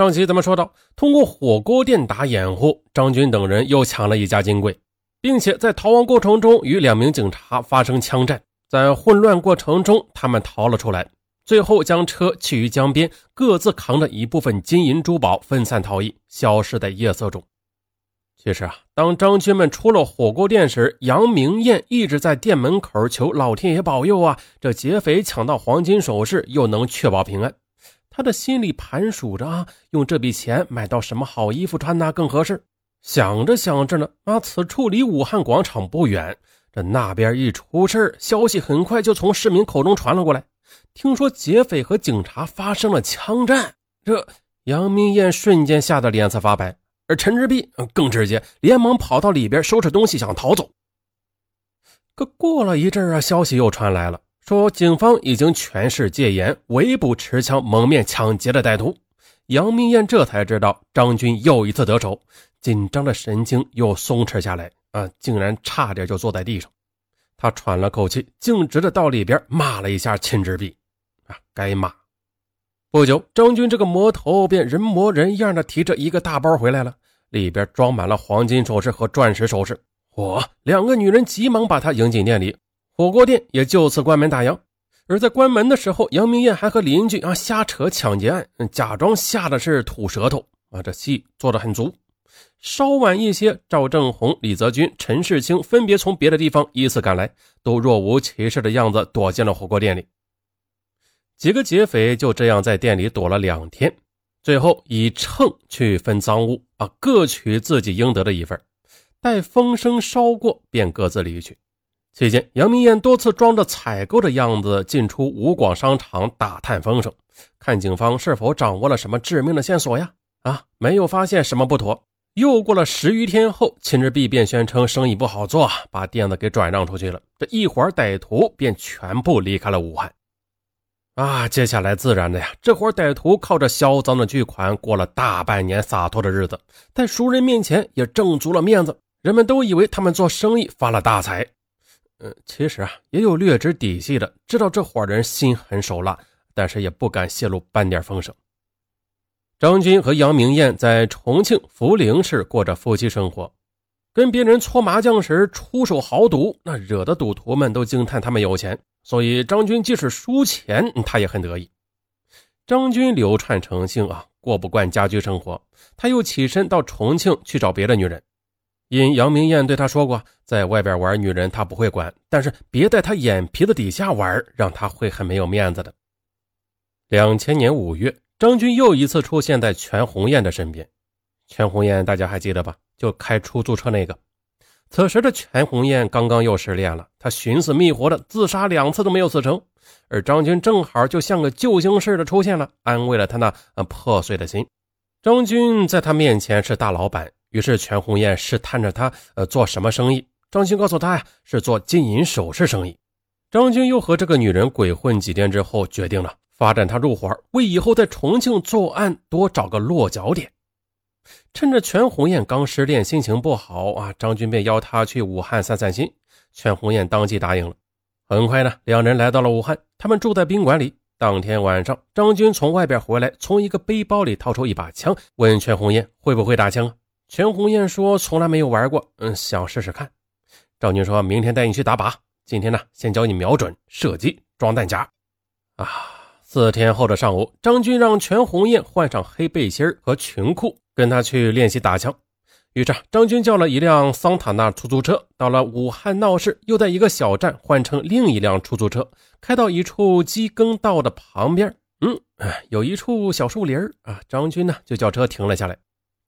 上期咱们说到，通过火锅店打掩护，张军等人又抢了一家金柜，并且在逃亡过程中与两名警察发生枪战。在混乱过程中，他们逃了出来，最后将车弃于江边，各自扛着一部分金银珠宝分散逃逸，消失在夜色中。其实啊，当张军们出了火锅店时，杨明艳一直在店门口求老天爷保佑啊，这劫匪抢到黄金首饰，又能确保平安。他的心里盘数着啊，用这笔钱买到什么好衣服穿呢更合适。想着想着呢，啊，此处离武汉广场不远。这那边一出事消息很快就从市民口中传了过来。听说劫匪和警察发生了枪战，这杨明艳瞬间吓得脸色发白，而陈志碧更直接，连忙跑到里边收拾东西想逃走。可过了一阵啊，消息又传来了，说警方已经全市戒严，围捕持枪蒙面抢劫的歹徒。杨明艳这才知道张军又一次得手，紧张的神经又松弛下来。啊！竟然差点就坐在地上，他喘了口气，径直的到里边骂了一下秦志碧。啊，该骂！不久，张军这个魔头便人模人样的提着一个大包回来了，里边装满了黄金首饰和钻石首饰。嚯！两个女人急忙把他迎进店里，火锅店也就此关门打烊。而在关门的时候，杨明艳还和邻居啊瞎扯抢劫案，假装吓得是吐舌头啊，这戏做的很足。稍晚一些，赵正红、李泽军、陈世清分别从别的地方依次赶来，都若无其事的样子躲进了火锅店里。几个劫匪就这样在店里躲了两天，最后以秤去分赃物啊，各取自己应得的一份。待风声稍过，便各自离去。期间，杨明艳多次装着采购的样子进出吴广商场打探风声，看警方是否掌握了什么致命的线索呀？啊，没有发现什么不妥。又过了十余天后，秦志碧便宣称生意不好做，把店子给转让出去了。这一伙歹徒便全部离开了武汉。啊，接下来自然的呀，这伙歹徒靠着销赃的巨款过了大半年洒脱的日子，在熟人面前也挣足了面子，人们都以为他们做生意发了大财。嗯，其实啊，也有略知底细的，知道这伙人心狠手辣，但是也不敢泄露半点风声。张军和杨明艳在重庆涪陵市过着夫妻生活，跟别人搓麻将时出手豪赌，那惹得赌徒们都惊叹他们有钱。所以张军即使输钱，他也很得意。张军流窜成性啊，过不惯家居生活，他又起身到重庆去找别的女人。因杨明艳对他说过，在外边玩女人他不会管，但是别在他眼皮子底下玩，让他会很没有面子的。两千年五月。张军又一次出现在全红艳的身边，全红艳大家还记得吧？就开出租车那个。此时的全红艳刚刚又失恋了，她寻死觅活的自杀两次都没有死成，而张军正好就像个救星似的出现了，安慰了他那破碎的心。张军在他面前是大老板，于是全红艳试探着他，呃，做什么生意？张军告诉他呀，是做金银首饰生意。张军又和这个女人鬼混几天之后，决定了。发展他入伙，为以后在重庆作案多找个落脚点。趁着全红艳刚失恋，心情不好啊，张军便邀她去武汉散散心。全红艳当即答应了。很快呢，两人来到了武汉，他们住在宾馆里。当天晚上，张军从外边回来，从一个背包里掏出一把枪，问全红艳会不会打枪啊？全红艳说从来没有玩过，嗯，想试试看。张军说明天带你去打靶，今天呢，先教你瞄准、射击、装弹夹。啊。四天后的上午，张军让全红艳换上黑背心和裙裤，跟他去练习打枪。于是，张军叫了一辆桑塔纳出租车，到了武汉闹市，又在一个小站换乘另一辆出租车，开到一处机耕道的旁边。嗯，有一处小树林啊。张军呢，就叫车停了下来。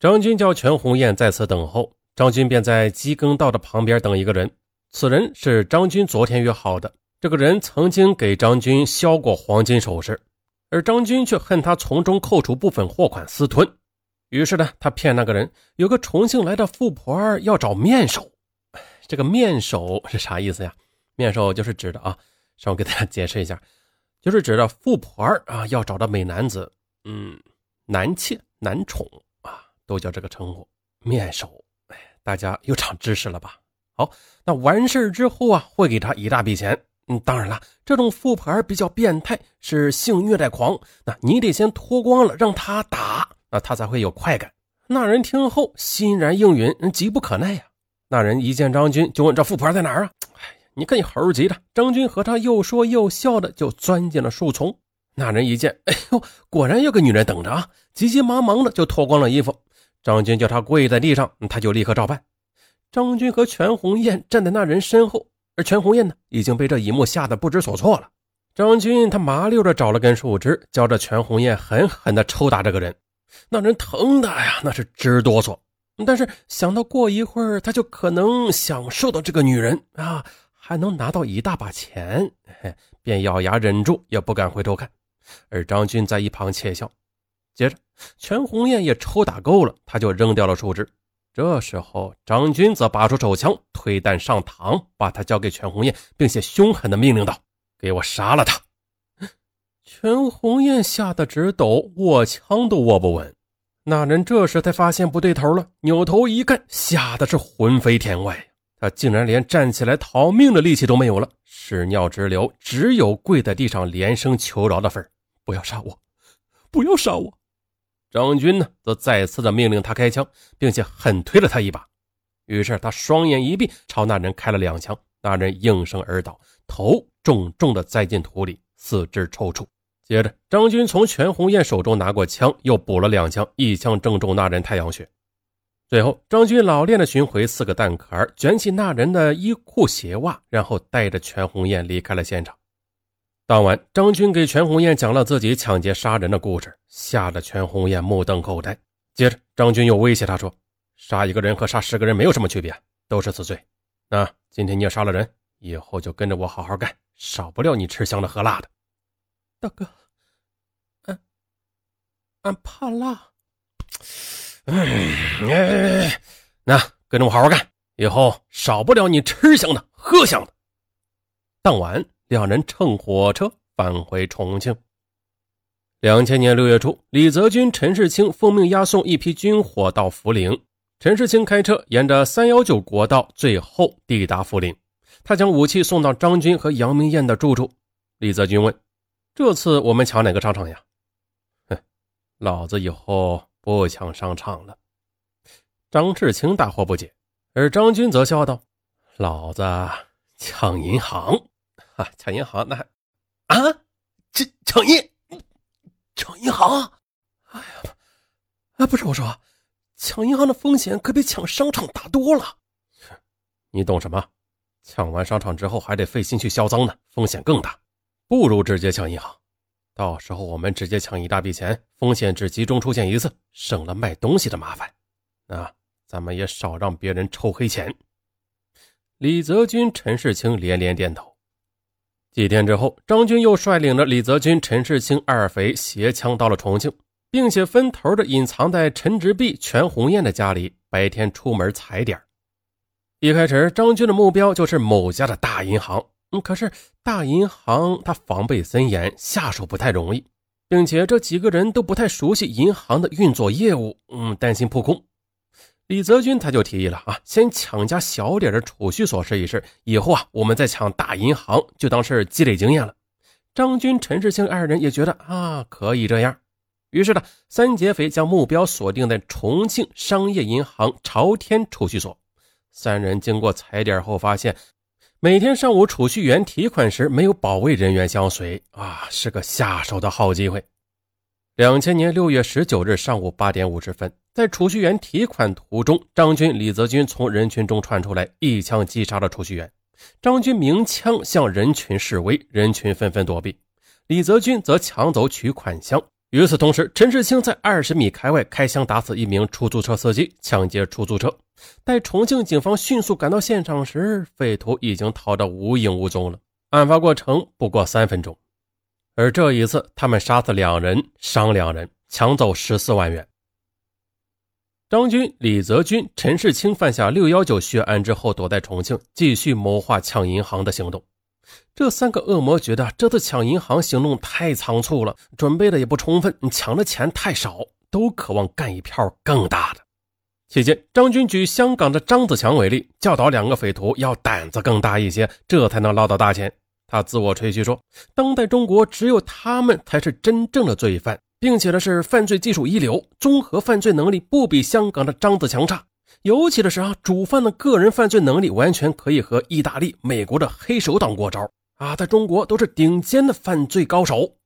张军叫全红艳在此等候，张军便在机耕道的旁边等一个人。此人是张军昨天约好的。这个人曾经给张军销过黄金首饰，而张军却恨他从中扣除部分货款私吞。于是呢，他骗那个人有个重庆来的富婆要找面首。这个面首是啥意思呀？面首就是指的啊，让我给大家解释一下，就是指的富婆啊要找的美男子，嗯，男妾、男宠啊，都叫这个称呼。面首，哎，大家又长知识了吧？好，那完事之后啊，会给他一大笔钱。嗯，当然了，这种富婆比较变态，是性虐待狂。那你得先脱光了让他打，那他才会有快感。那人听后欣然应允，急不可耐呀。那人一见张军，就问：“这富婆在哪儿啊？”哎呀，你看你猴急的。张军和他又说又笑的，就钻进了树丛。那人一见，哎呦，果然有个女人等着啊！急急忙忙的就脱光了衣服。张军叫他跪在地上，他就立刻照办。张军和全红艳站在那人身后，而全红艳呢，已经被这一幕吓得不知所措了。张军他麻溜的找了根树枝，教着全红艳狠狠的抽打这个人。那人疼的呀，那是直哆嗦。但是想到过一会儿他就可能享受到这个女人啊，还能拿到一大把钱，便咬牙忍住，也不敢回头看。而张军在一旁窃笑。接着，全红艳也抽打够了，他就扔掉了树枝。这时候，张军则拔出手枪，推弹上膛，把他交给全红艳，并且凶狠的命令道：“给我杀了他！”全红艳吓得直抖，握枪都握不稳。那人这时才发现不对头了，扭头一看，吓得是魂飞天外。他竟然连站起来逃命的力气都没有了，屎尿直流，只有跪在地上连声求饶的份不要杀我，不要杀我！张军呢，则再次的命令他开枪，并且狠推了他一把。于是他双眼一闭，朝那人开了两枪。那人应声而倒，头重重的栽进土里，四肢抽搐。接着，张军从全红艳手中拿过枪，又补了两枪，一枪正中那人太阳穴。最后，张军老练的寻回四个弹壳，卷起那人的衣裤鞋袜，然后带着全红艳离开了现场。当晚，张军给全红艳讲了自己抢劫杀人的故事，吓得全红艳目瞪口呆。接着，张军又威胁他说：“杀一个人和杀十个人没有什么区别，都是死罪。那今天你也杀了人，以后就跟着我好好干，少不了你吃香的喝辣的。”大哥，俺俺怕辣。哎，那跟着我好好干，以后少不了你吃香的喝香的。当晚，两人乘火车返回重庆。两千年六月初，李泽军、陈世清奉命押送一批军火到涪陵。陈世清开车沿着三幺九国道，最后抵达涪陵。他将武器送到张军和杨明艳的住处。李泽军问。这次我们抢哪个商场呀？哼，老子以后不抢商场了。张志清大惑不解，而张军则笑道：“老子抢银行，哈，抢银行那还……啊，这抢银，抢银行？哎呀，啊，不是我说，抢银行的风险可比抢商场大多了。你懂什么？抢完商场之后还得费心去销赃呢，风险更大。”不如直接抢银行，到时候我们直接抢一大笔钱，风险只集中出现一次，省了卖东西的麻烦。啊，咱们也少让别人抽黑钱。李泽军、陈世清连连点头。几天之后，张军又率领着李泽军、陈世清二匪携枪到了重庆，并且分头的隐藏在陈植碧、全红艳的家里，白天出门踩点。一开始，张军的目标就是某家的大银行。嗯，可是大银行它防备森严，下手不太容易，并且这几个人都不太熟悉银行的运作业务，嗯，担心扑空。李泽军他就提议了啊，先抢家小点的储蓄所试一试，以后啊，我们再抢大银行，就当是积累经验了。张军、陈世清二人也觉得啊，可以这样。于是呢，三劫匪将目标锁定在重庆商业银行朝天储蓄所。三人经过踩点后发现。每天上午储蓄员提款时没有保卫人员相随啊，是个下手的好机会。两千年六月十九日上午八点五十分，在储蓄员提款途中，张军、李泽军从人群中窜出来，一枪击杀了储蓄员。张军鸣枪向人群示威，人群纷纷躲避。李泽军则抢走取款箱。与此同时，陈世清在二十米开外开枪打死一名出租车司机，抢劫出租车。待重庆警方迅速赶到现场时，匪徒已经逃得无影无踪了。案发过程不过三分钟，而这一次，他们杀死两人，伤两人，抢走十四万元。张军、李泽军、陈世清犯下六幺九血案之后，躲在重庆继续谋划抢银行的行动。这三个恶魔觉得这次抢银行行动太仓促了，准备的也不充分，抢的钱太少，都渴望干一票更大的。期间，张军举香港的张子强为例，教导两个匪徒要胆子更大一些，这才能捞到大钱。他自我吹嘘说：“当代中国只有他们才是真正的罪犯，并且呢是犯罪技术一流，综合犯罪能力不比香港的张子强差。尤其的是啊，主犯的个人犯罪能力完全可以和意大利、美国的黑手党过招啊，在中国都是顶尖的犯罪高手。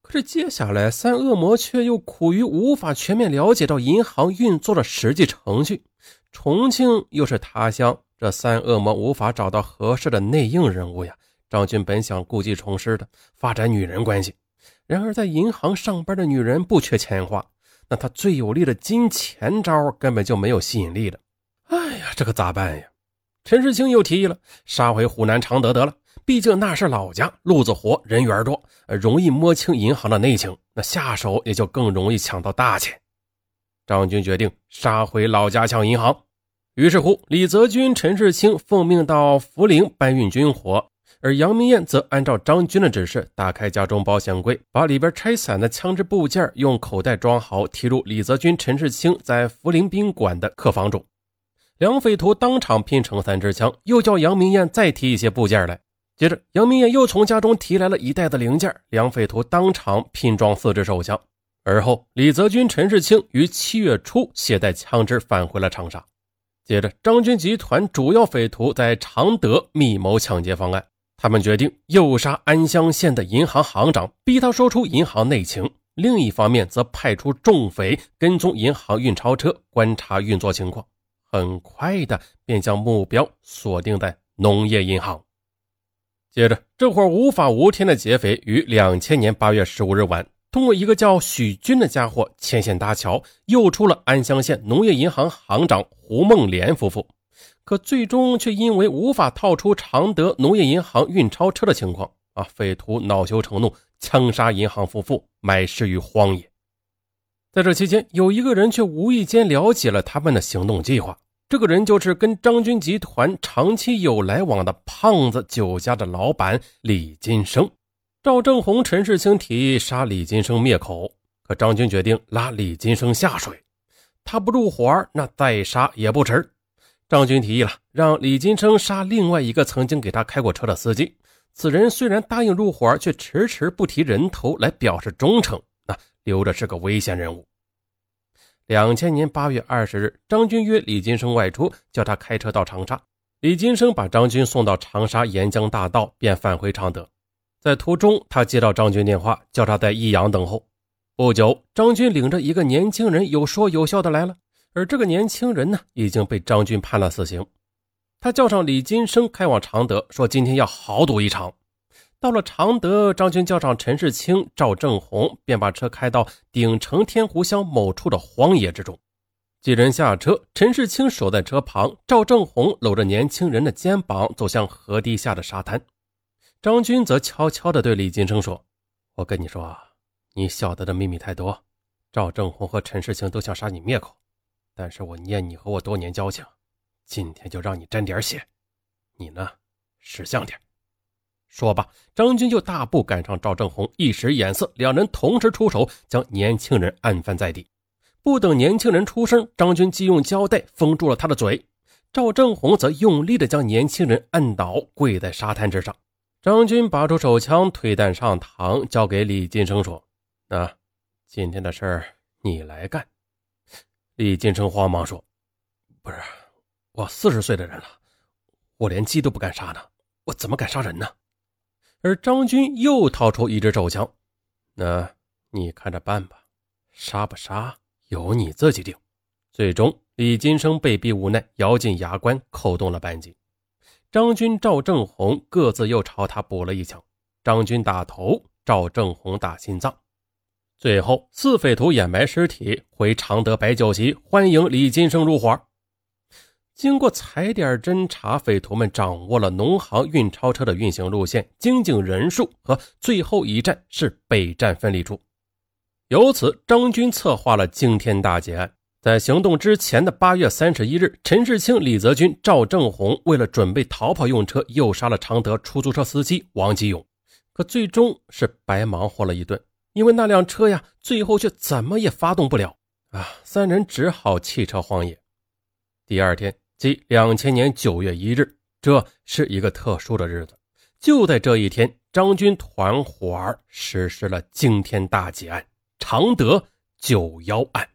可是接下来，三恶魔却又苦于无法全面了解到银行运作的实际程序。重庆又是他乡，这三恶魔无法找到合适的内应人物呀。张军本想故技重施的发展女人关系，然而在银行上班的女人不缺钱花，那他最有力的金钱招根本就没有吸引力的。哎呀，这可咋办呀？陈世清又提议了，杀回湖南常德得了。毕竟那是老家，路子活，人缘多，容易摸清银行的内情，那下手也就更容易抢到大钱。张军决定杀回老家抢银行。于是乎，李泽军、陈世清奉命到涪陵搬运军火，而杨明艳则按照张军的指示，打开家中保险柜，把里边拆散的枪支部件用口袋装好，提入李泽军、陈世清在涪陵宾馆的客房中。两匪徒当场拼成三支枪，又叫杨明艳再提一些部件来。接着，杨明艳又从家中提来了一袋子零件，两匪徒当场拼装四支手枪。而后，李泽军、陈世清于七月初携带枪支返回了长沙。接着，张军集团主要匪徒在常德密谋抢劫方案，他们决定诱杀安乡县的银行行长，逼他说出银行内情；另一方面，则派出重匪跟踪银行运钞车，观察运作情况。很快的，便将目标锁定在农业银行。接着，这伙无法无天的劫匪于两千年八月十五日晚，通过一个叫许军的家伙牵线搭桥，诱出了安乡县农业银行行长胡梦莲夫妇。可最终却因为无法套出常德农业银行运钞车的情况，啊，匪徒恼羞成怒，枪杀银行夫妇，埋尸于荒野。在这期间，有一个人却无意间了解了他们的行动计划。这个人就是跟张军集团长期有来往的胖子酒家的老板李金生。赵正红、陈世清提议杀李金生灭口，可张军决定拉李金生下水。他不入伙，那再杀也不迟。张军提议了，让李金生杀另外一个曾经给他开过车的司机。此人虽然答应入伙，却迟迟不提人头来表示忠诚，那留着是个危险人物。两千年八月二十日，张军约李金生外出，叫他开车到长沙。李金生把张军送到长沙沿江大道，便返回常德。在途中，他接到张军电话，叫他在益阳等候。不久，张军领着一个年轻人有说有笑的来了，而这个年轻人呢，已经被张军判了死刑。他叫上李金生，开往常德，说今天要豪赌一场。到了常德，张军叫上陈世清、赵正红，便把车开到鼎城天湖乡某处的荒野之中。几人下车，陈世清守在车旁，赵正红搂着年轻人的肩膀走向河堤下的沙滩。张军则悄悄地对李金生说：“我跟你说啊，你晓得的秘密太多。赵正红和陈世清都想杀你灭口，但是我念你和我多年交情，今天就让你沾点血。你呢，识相点。”说罢，张军就大步赶上赵正红，一时眼色，两人同时出手，将年轻人按翻在地。不等年轻人出声，张军即用胶带封住了他的嘴。赵正红则用力地将年轻人按倒，跪在沙滩之上。张军拔出手枪，退弹上膛，交给李金生说：“那今天的事儿你来干。”李金生慌忙说：“不是，我四十岁的人了，我连鸡都不敢杀呢，我怎么敢杀人呢？”而张军又掏出一支手枪，那你看着办吧，杀不杀由你自己定。最终，李金生被逼无奈，咬紧牙关，扣动了扳机。张军、赵正红各自又朝他补了一枪，张军打头，赵正红打心脏。最后，四匪徒掩埋尸体，回常德摆酒席，欢迎李金生入伙。经过踩点侦查，匪徒们掌握了农行运钞车的运行路线、经警人数和最后一站是北站分离处。由此，张军策划了惊天大劫案。在行动之前的八月三十一日，陈世清、李泽军、赵正红为了准备逃跑用车，诱杀了常德出租车司机王吉勇，可最终是白忙活了一顿，因为那辆车呀，最后却怎么也发动不了啊！三人只好弃车荒野。第二天。即两千年九月一日，这是一个特殊的日子。就在这一天，张军团伙儿实施了惊天大劫案——常德九幺案。